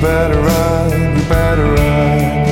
better run, you better run.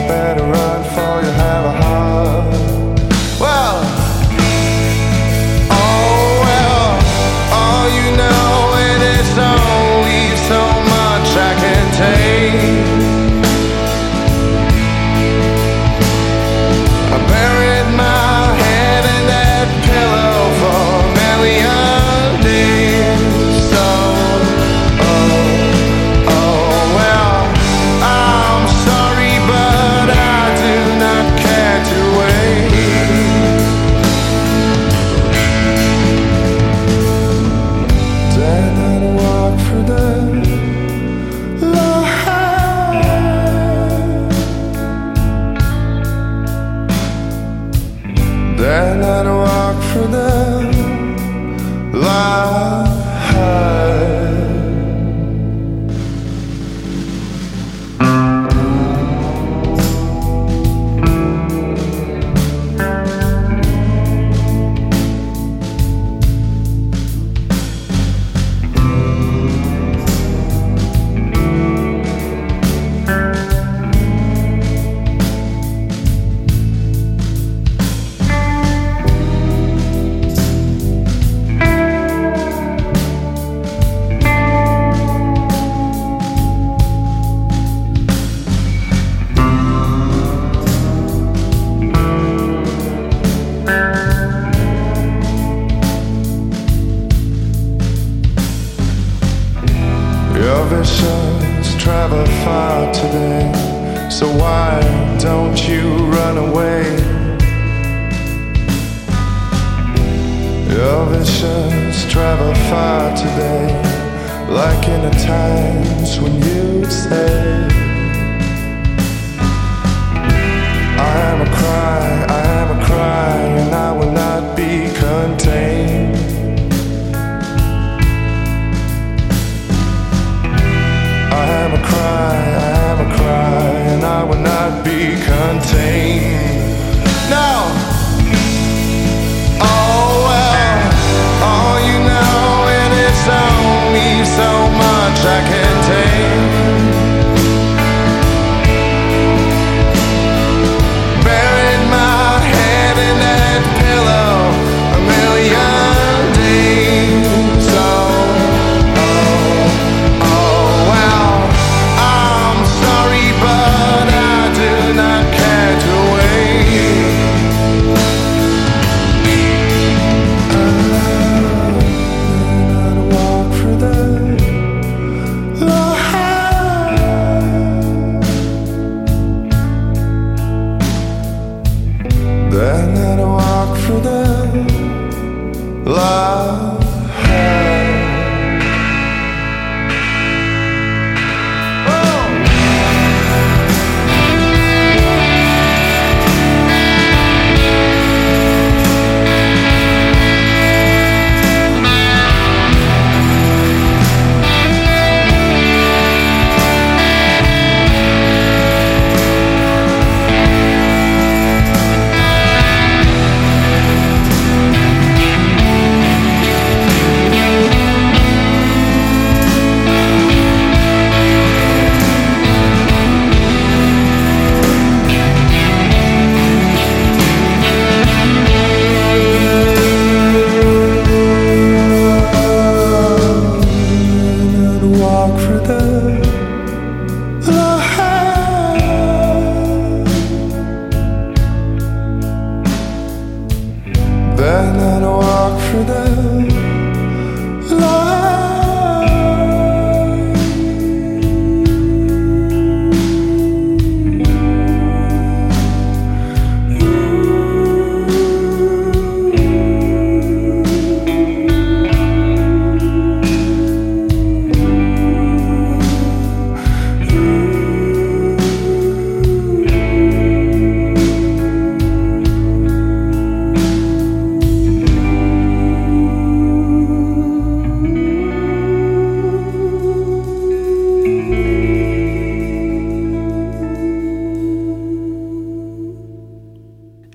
like in the times when you say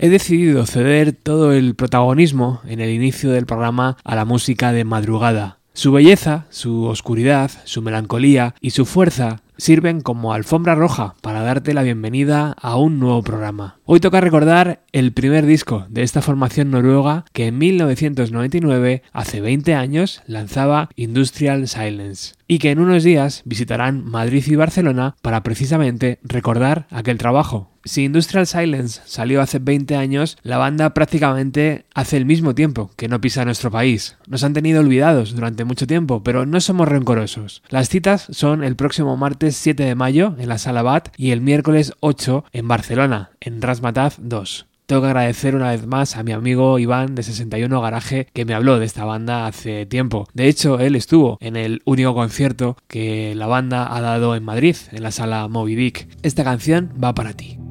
he decidido ceder todo el protagonismo en el inicio del programa a la música de madrugada. Su belleza, su oscuridad, su melancolía y su fuerza sirven como alfombra roja para darte la bienvenida a un nuevo programa. Hoy toca recordar el primer disco de esta formación noruega que en 1999, hace 20 años, lanzaba Industrial Silence y que en unos días visitarán Madrid y Barcelona para precisamente recordar aquel trabajo. Si Industrial Silence salió hace 20 años, la banda prácticamente hace el mismo tiempo que no pisa nuestro país. Nos han tenido olvidados durante mucho tiempo, pero no somos rencorosos. Las citas son el próximo martes 7 de mayo en la Sala BAT y el miércoles 8 en Barcelona, en Rasmataz 2. Tengo que agradecer una vez más a mi amigo Iván de 61 Garaje que me habló de esta banda hace tiempo. De hecho, él estuvo en el único concierto que la banda ha dado en Madrid, en la sala Moby Dick. Esta canción va para ti.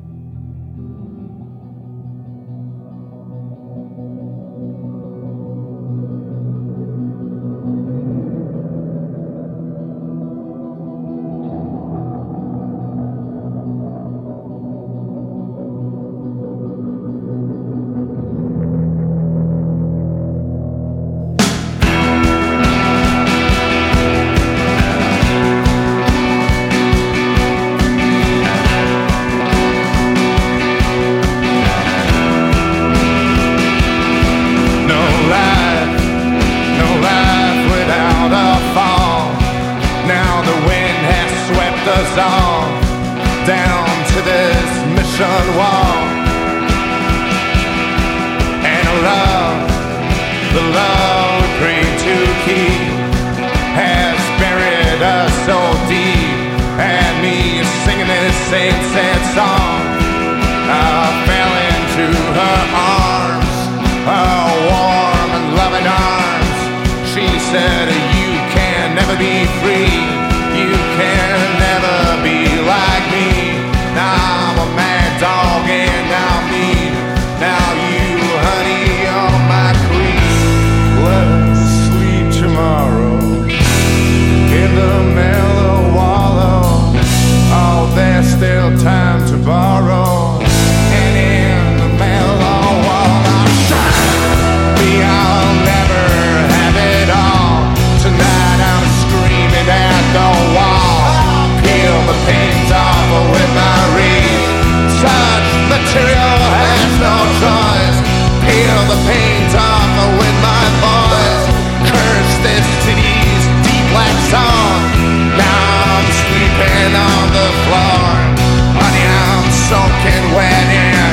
in, wet in.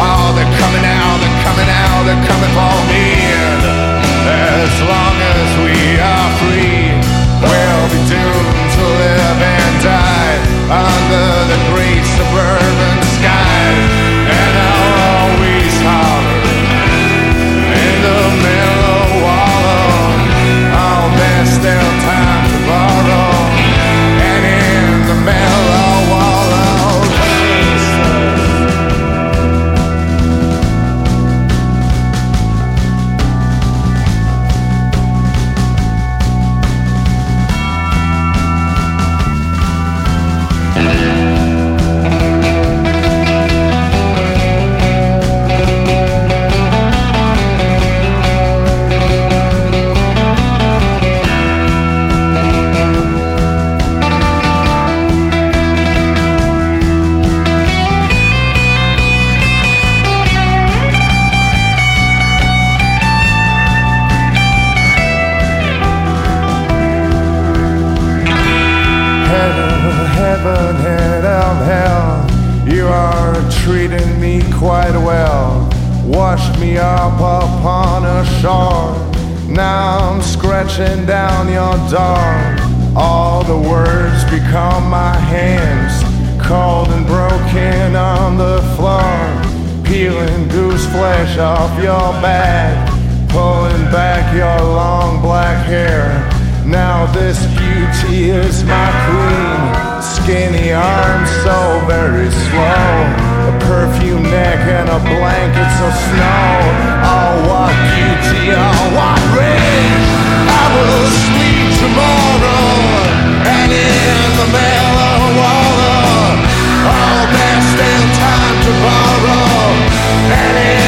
Oh, they're coming out, they're coming out, they're coming for me. And as long as we are free, we'll be. back, pulling back your long black hair. Now this beauty is my queen, skinny arms so very slow. A perfume neck and a blanket so snow. Oh, what beauty, oh, what rage. I will sleep tomorrow, and in the mellow water, oh, there's still time to borrow. And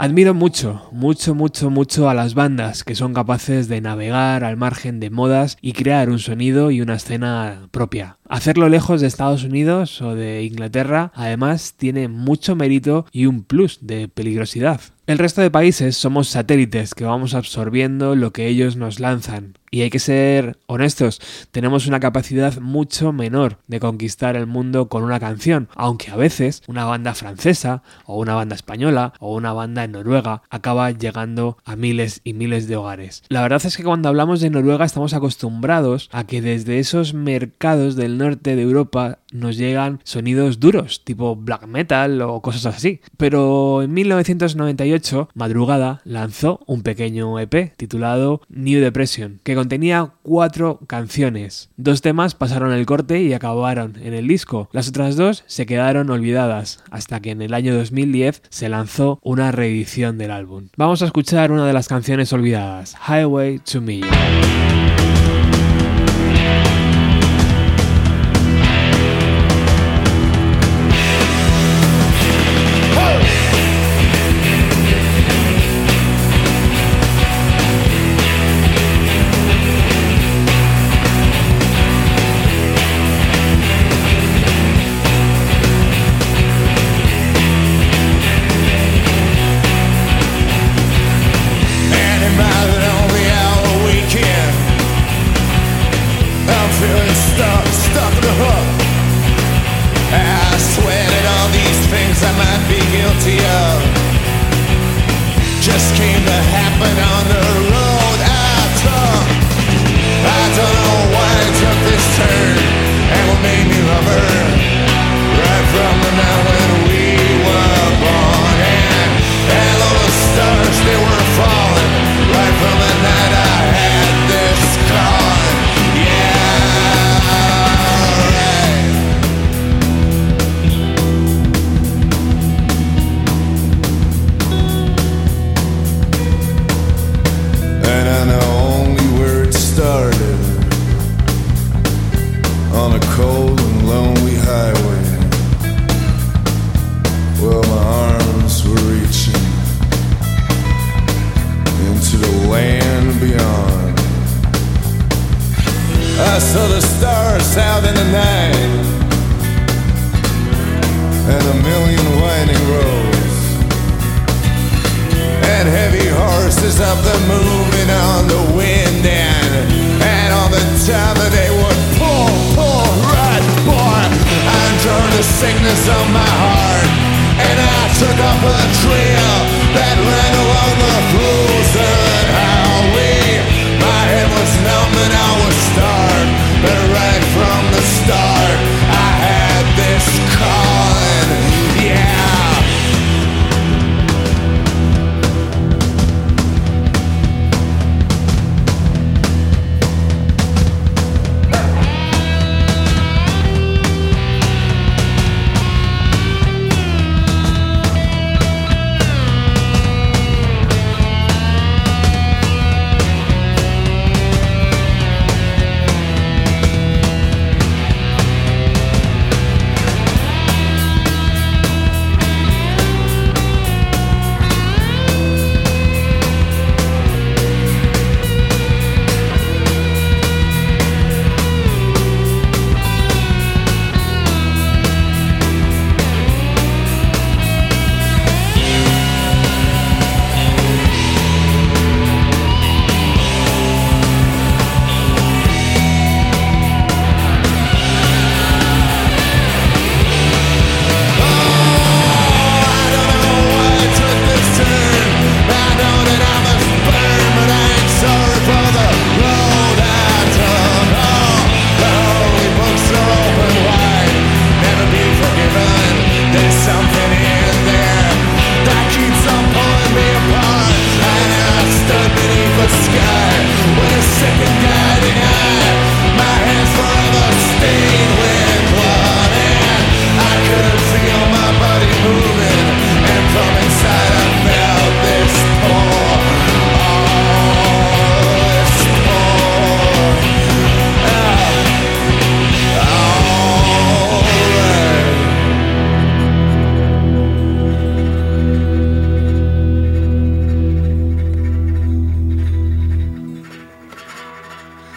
Admiro mucho, mucho, mucho, mucho a las bandas que son capaces de navegar al margen de modas y crear un sonido y una escena propia. Hacerlo lejos de Estados Unidos o de Inglaterra además tiene mucho mérito y un plus de peligrosidad. El resto de países somos satélites que vamos absorbiendo lo que ellos nos lanzan. Y hay que ser honestos, tenemos una capacidad mucho menor de conquistar el mundo con una canción, aunque a veces una banda francesa o una banda española o una banda en Noruega acaba llegando a miles y miles de hogares. La verdad es que cuando hablamos de Noruega estamos acostumbrados a que desde esos mercados del norte de Europa nos llegan sonidos duros, tipo black metal o cosas así. Pero en 1998, Madrugada lanzó un pequeño EP titulado New Depression, que contenía cuatro canciones. Dos temas pasaron el corte y acabaron en el disco. Las otras dos se quedaron olvidadas, hasta que en el año 2010 se lanzó una reedición del álbum. Vamos a escuchar una de las canciones olvidadas, Highway to Me.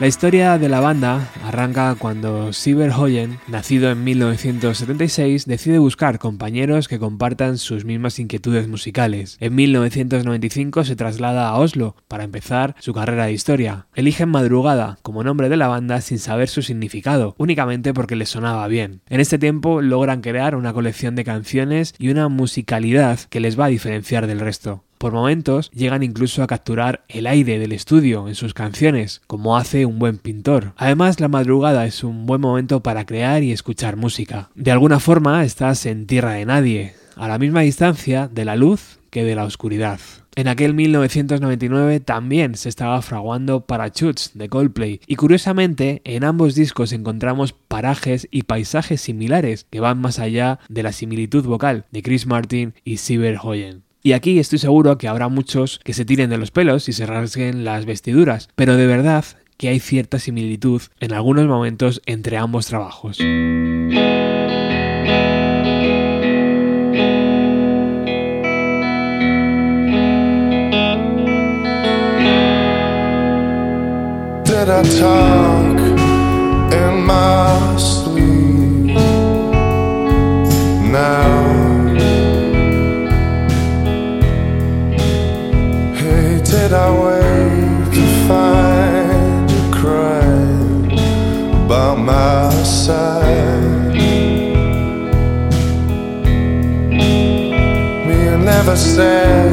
La historia de la banda arranca cuando Sieber Hoyen, nacido en 1976, decide buscar compañeros que compartan sus mismas inquietudes musicales. En 1995 se traslada a Oslo para empezar su carrera de historia. Eligen Madrugada como nombre de la banda sin saber su significado, únicamente porque les sonaba bien. En este tiempo logran crear una colección de canciones y una musicalidad que les va a diferenciar del resto. Por momentos llegan incluso a capturar el aire del estudio en sus canciones, como hace un buen pintor. Además, la madrugada es un buen momento para crear y escuchar música. De alguna forma estás en tierra de nadie, a la misma distancia de la luz que de la oscuridad. En aquel 1999 también se estaba fraguando Parachutes de Coldplay y curiosamente en ambos discos encontramos parajes y paisajes similares que van más allá de la similitud vocal de Chris Martin y Sieber Hoyen. Y aquí estoy seguro que habrá muchos que se tiren de los pelos y se rasguen las vestiduras, pero de verdad que hay cierta similitud en algunos momentos entre ambos trabajos. I wait to find you crying by my side? Me, never said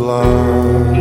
blood.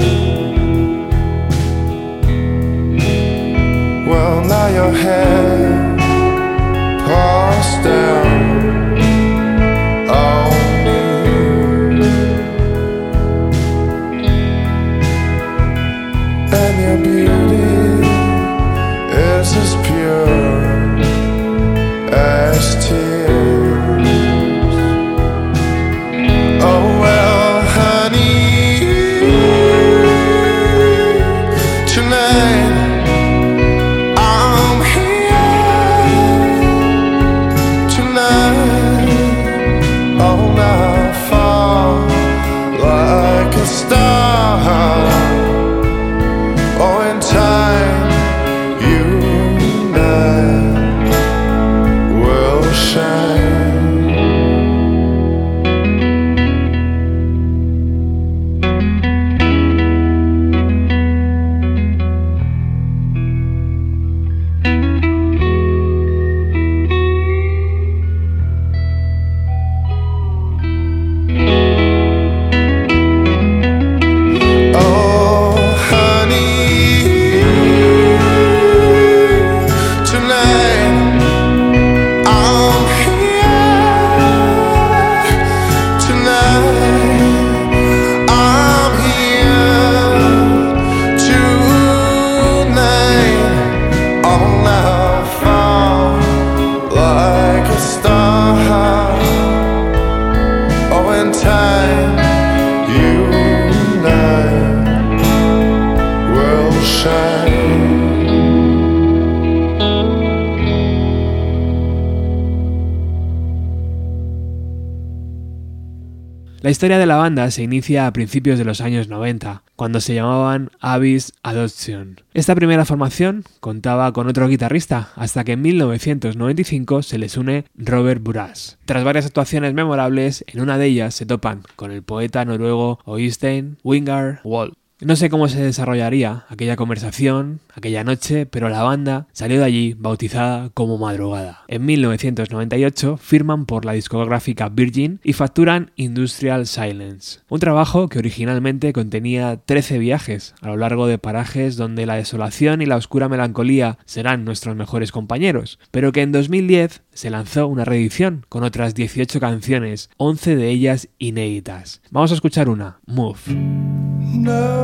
La historia de la banda se inicia a principios de los años 90, cuando se llamaban Abyss Adoption. Esta primera formación contaba con otro guitarrista, hasta que en 1995 se les une Robert Buras. Tras varias actuaciones memorables, en una de ellas se topan con el poeta noruego Oystein Wingar Wolf. No sé cómo se desarrollaría aquella conversación, aquella noche, pero la banda salió de allí bautizada como Madrugada. En 1998 firman por la discográfica Virgin y facturan Industrial Silence, un trabajo que originalmente contenía 13 viajes a lo largo de parajes donde la desolación y la oscura melancolía serán nuestros mejores compañeros, pero que en 2010 se lanzó una reedición con otras 18 canciones, 11 de ellas inéditas. Vamos a escuchar una, Move.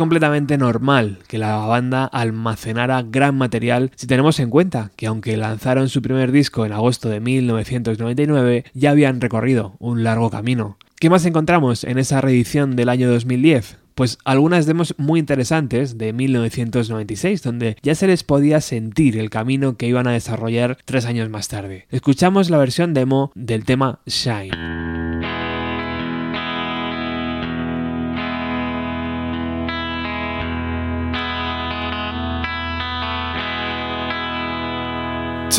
completamente normal que la banda almacenara gran material si tenemos en cuenta que aunque lanzaron su primer disco en agosto de 1999, ya habían recorrido un largo camino. ¿Qué más encontramos en esa reedición del año 2010? Pues algunas demos muy interesantes de 1996, donde ya se les podía sentir el camino que iban a desarrollar tres años más tarde. Escuchamos la versión demo del tema Shine.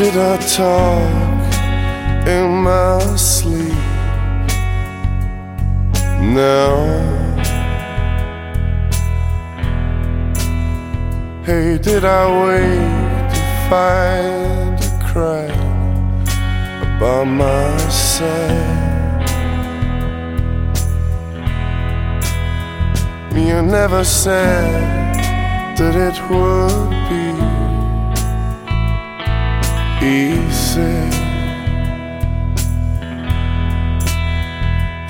Did I talk in my sleep? No. Hey, did I wake to find a crying by my side? You never said that it would be easy.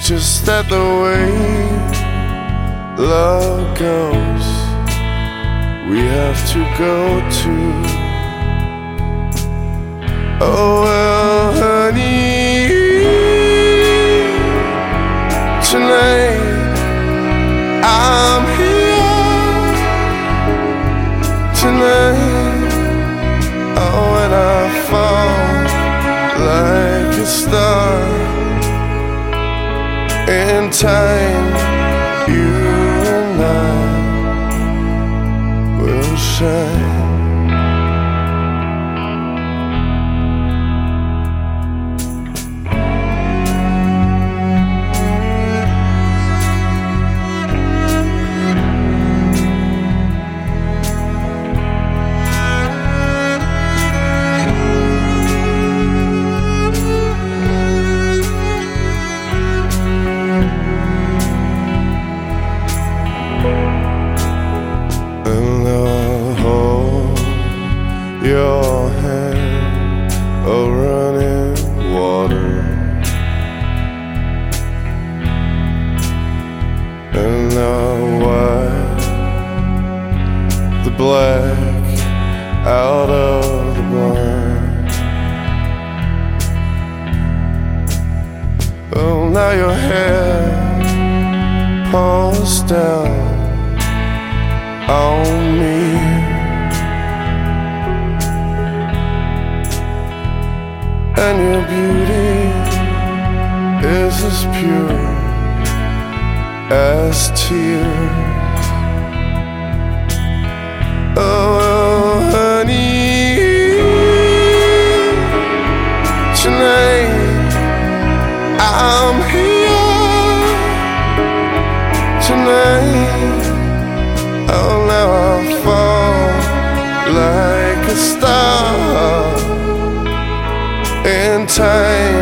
Just that the way love goes, we have to go to. Oh well, honey, tonight I'm here tonight. Star in time. You and I will shine still on me. And your beauty is as pure as tears. Oh, stop in time.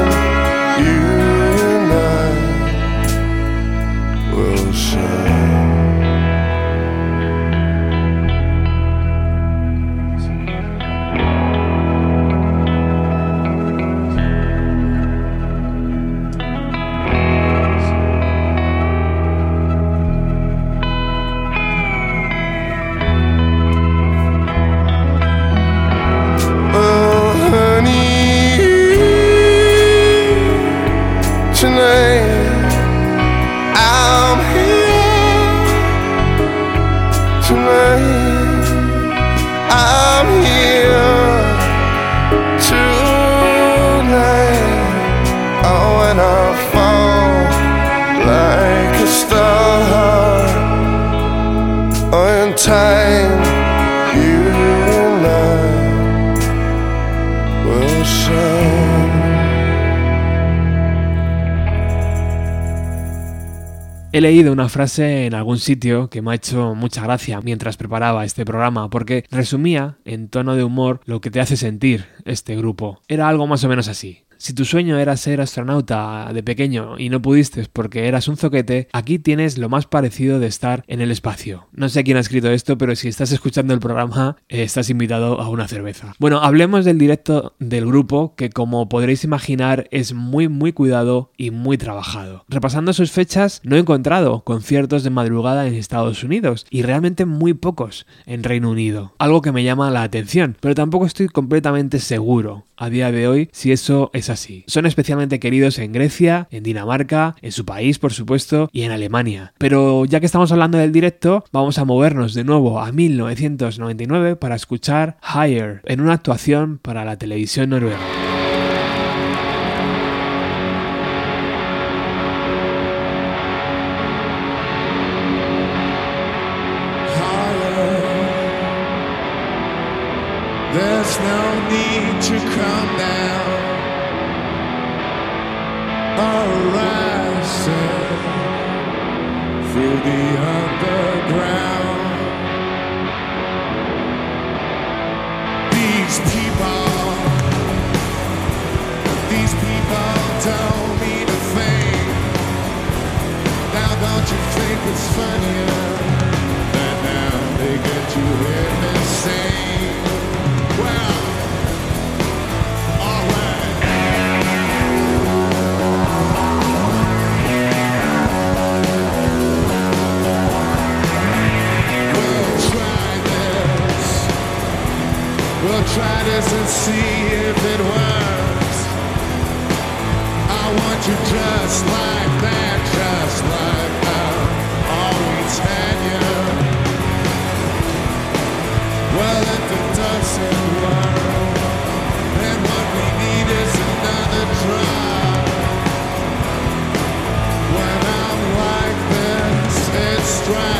He leído una frase en algún sitio que me ha hecho mucha gracia mientras preparaba este programa, porque resumía en tono de humor lo que te hace sentir este grupo. Era algo más o menos así. Si tu sueño era ser astronauta de pequeño y no pudiste porque eras un zoquete, aquí tienes lo más parecido de estar en el espacio. No sé quién ha escrito esto, pero si estás escuchando el programa, eh, estás invitado a una cerveza. Bueno, hablemos del directo del grupo, que como podréis imaginar es muy muy cuidado y muy trabajado. Repasando sus fechas, no he encontrado conciertos de madrugada en Estados Unidos y realmente muy pocos en Reino Unido. Algo que me llama la atención, pero tampoco estoy completamente seguro a día de hoy si eso es así. Son especialmente queridos en Grecia, en Dinamarca, en su país por supuesto y en Alemania. Pero ya que estamos hablando del directo, vamos a movernos de nuevo a 1999 para escuchar Higher en una actuación para la televisión noruega. Through the underground. These people, these people. Now don't you think it's funnier that now they get you the try this and see if it works. I want you just like that, just like I always had you. Well, if it doesn't work, then what we need is another try. When I'm like this, it strikes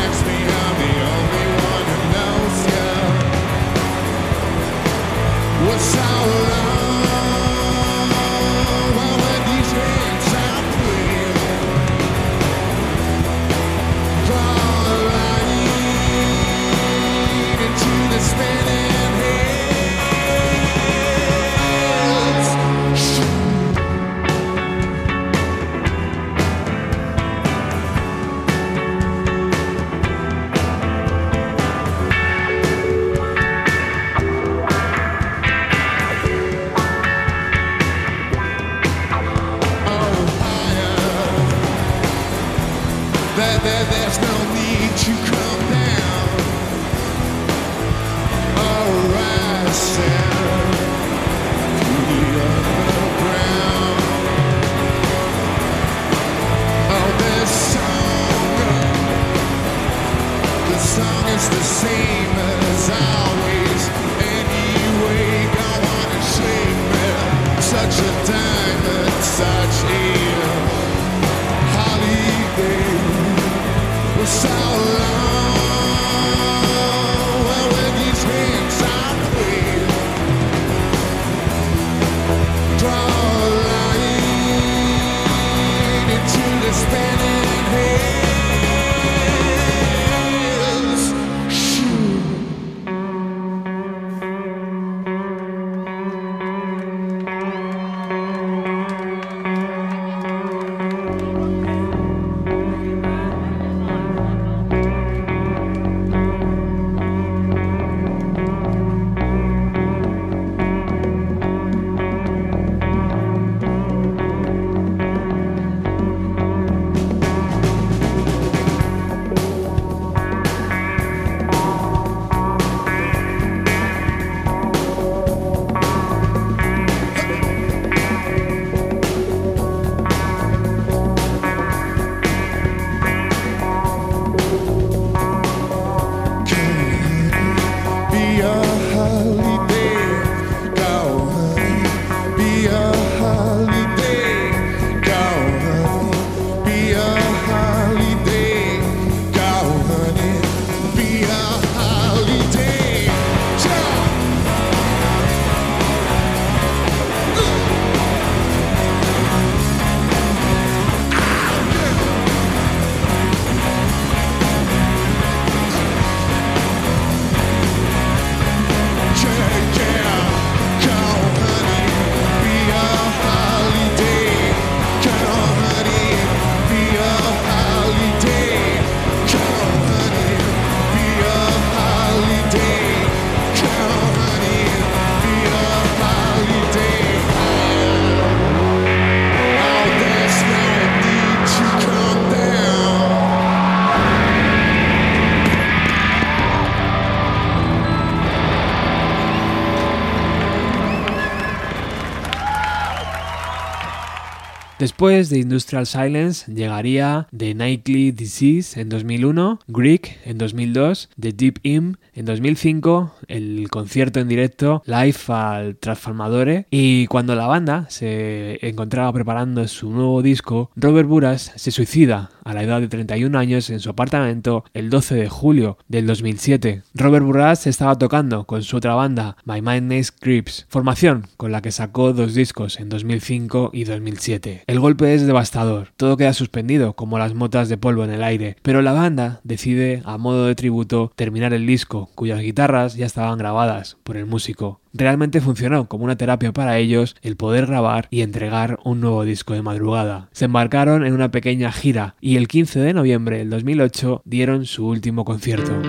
Después de Industrial Silence llegaría The Nightly Disease en 2001, Greek en 2002, The Deep Im en 2005, el concierto en directo Live al Transformadore y cuando la banda se encontraba preparando su nuevo disco, Robert Buras se suicida a la edad de 31 años en su apartamento el 12 de julio del 2007. Robert Burras estaba tocando con su otra banda, My Madness Creeps, formación con la que sacó dos discos en 2005 y 2007. El golpe es devastador, todo queda suspendido como las motas de polvo en el aire, pero la banda decide, a modo de tributo, terminar el disco, cuyas guitarras ya estaban grabadas por el músico. Realmente funcionó como una terapia para ellos el poder grabar y entregar un nuevo disco de madrugada. Se embarcaron en una pequeña gira y el 15 de noviembre del 2008 dieron su último concierto.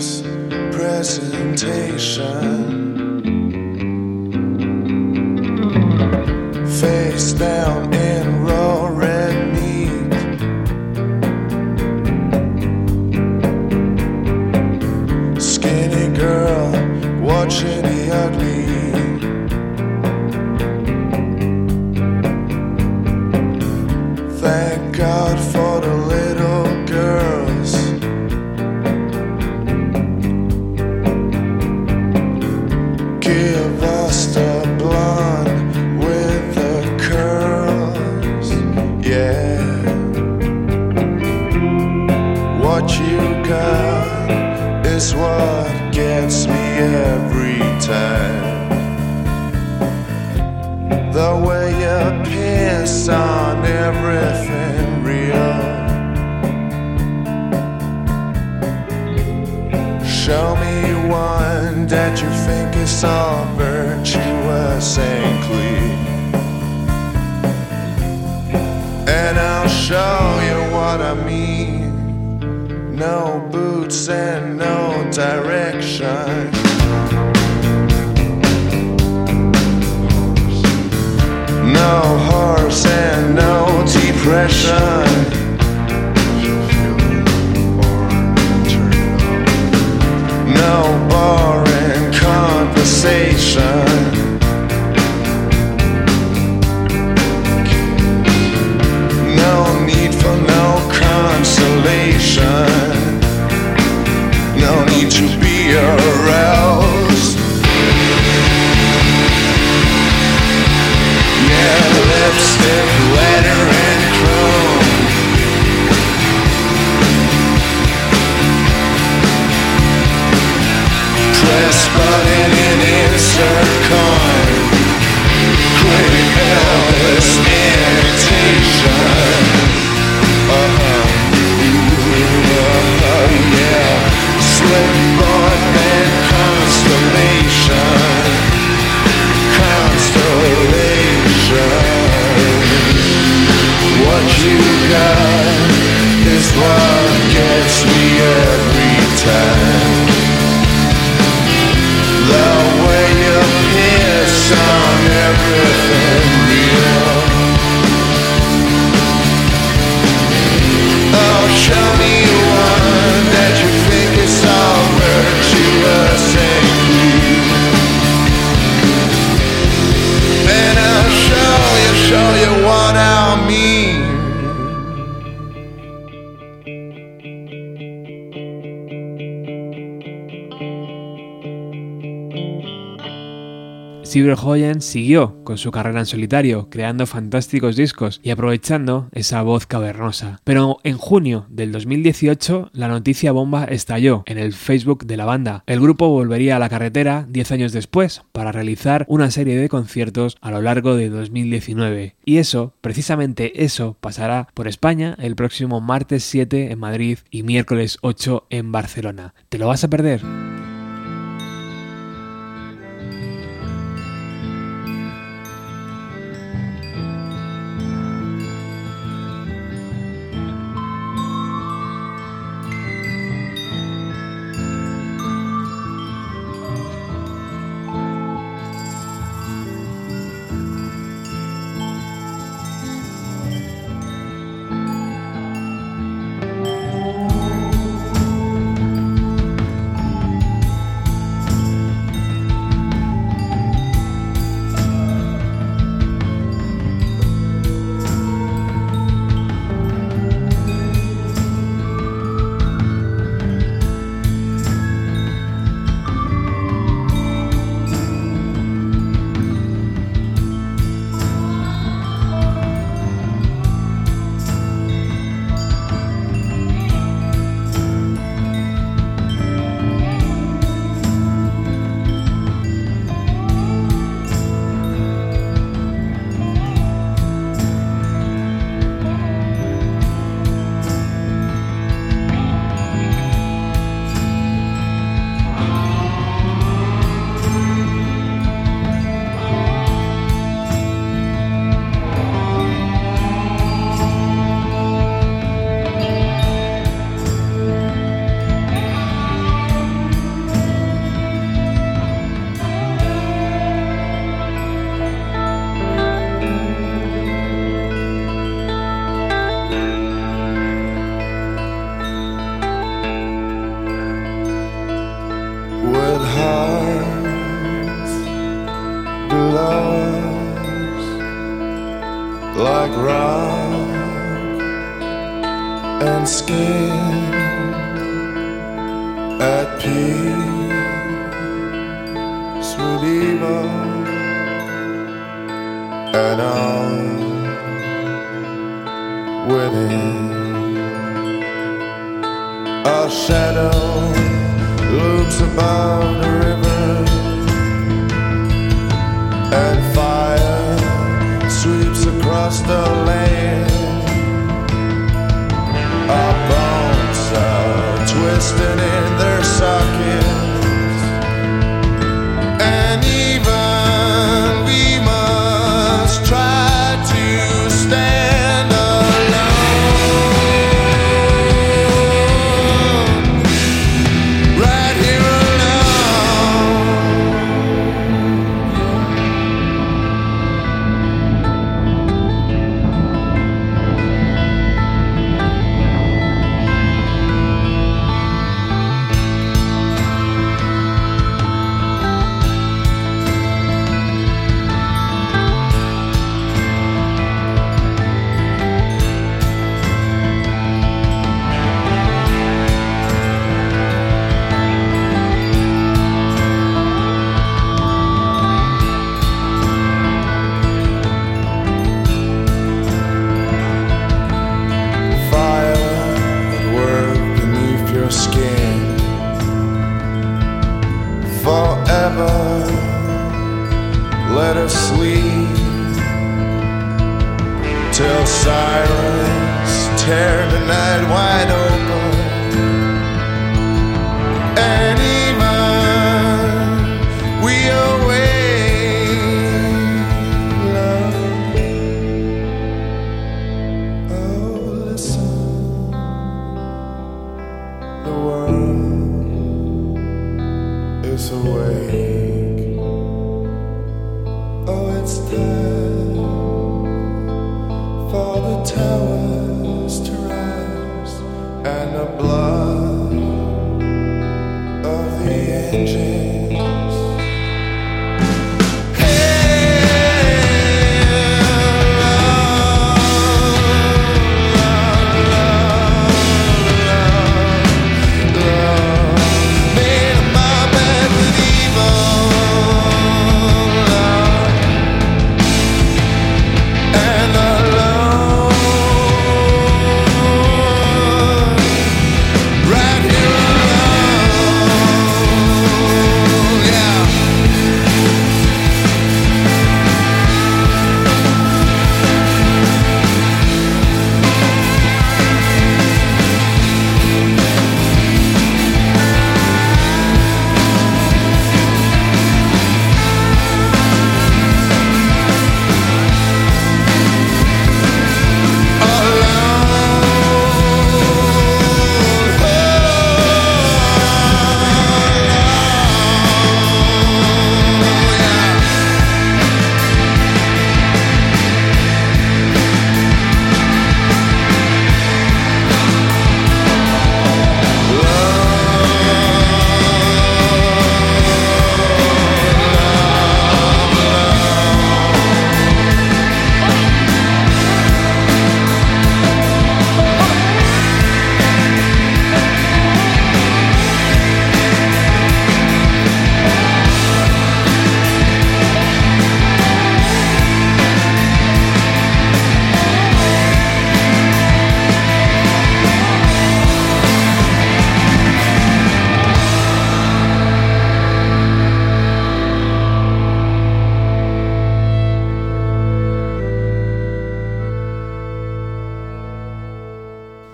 this presentation. Face down in all virtuous and clean. And I'll show you what I mean. No boots and no direction. No horse and no depression. No bar sensation Silverhoyen siguió con su carrera en solitario, creando fantásticos discos y aprovechando esa voz cavernosa. Pero en junio del 2018 la noticia bomba estalló en el Facebook de la banda. El grupo volvería a la carretera 10 años después para realizar una serie de conciertos a lo largo de 2019. Y eso, precisamente eso, pasará por España el próximo martes 7 en Madrid y miércoles 8 en Barcelona. ¿Te lo vas a perder?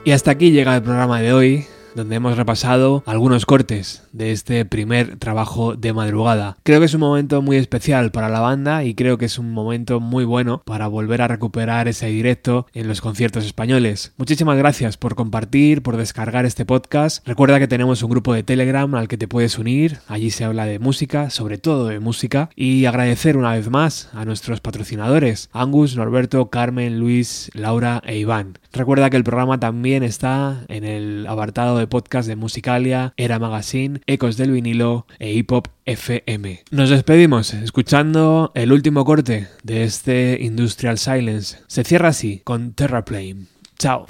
Y hasta aquí llega el programa de hoy donde hemos repasado algunos cortes de este primer trabajo de madrugada. Creo que es un momento muy especial para la banda y creo que es un momento muy bueno para volver a recuperar ese directo en los conciertos españoles. Muchísimas gracias por compartir, por descargar este podcast. Recuerda que tenemos un grupo de Telegram al que te puedes unir. Allí se habla de música, sobre todo de música. Y agradecer una vez más a nuestros patrocinadores, Angus, Norberto, Carmen, Luis, Laura e Iván. Recuerda que el programa también está en el apartado podcast de Musicalia, Era Magazine, Ecos del Vinilo e Hip Hop FM. Nos despedimos escuchando el último corte de este Industrial Silence. Se cierra así con Terraplane. Chao.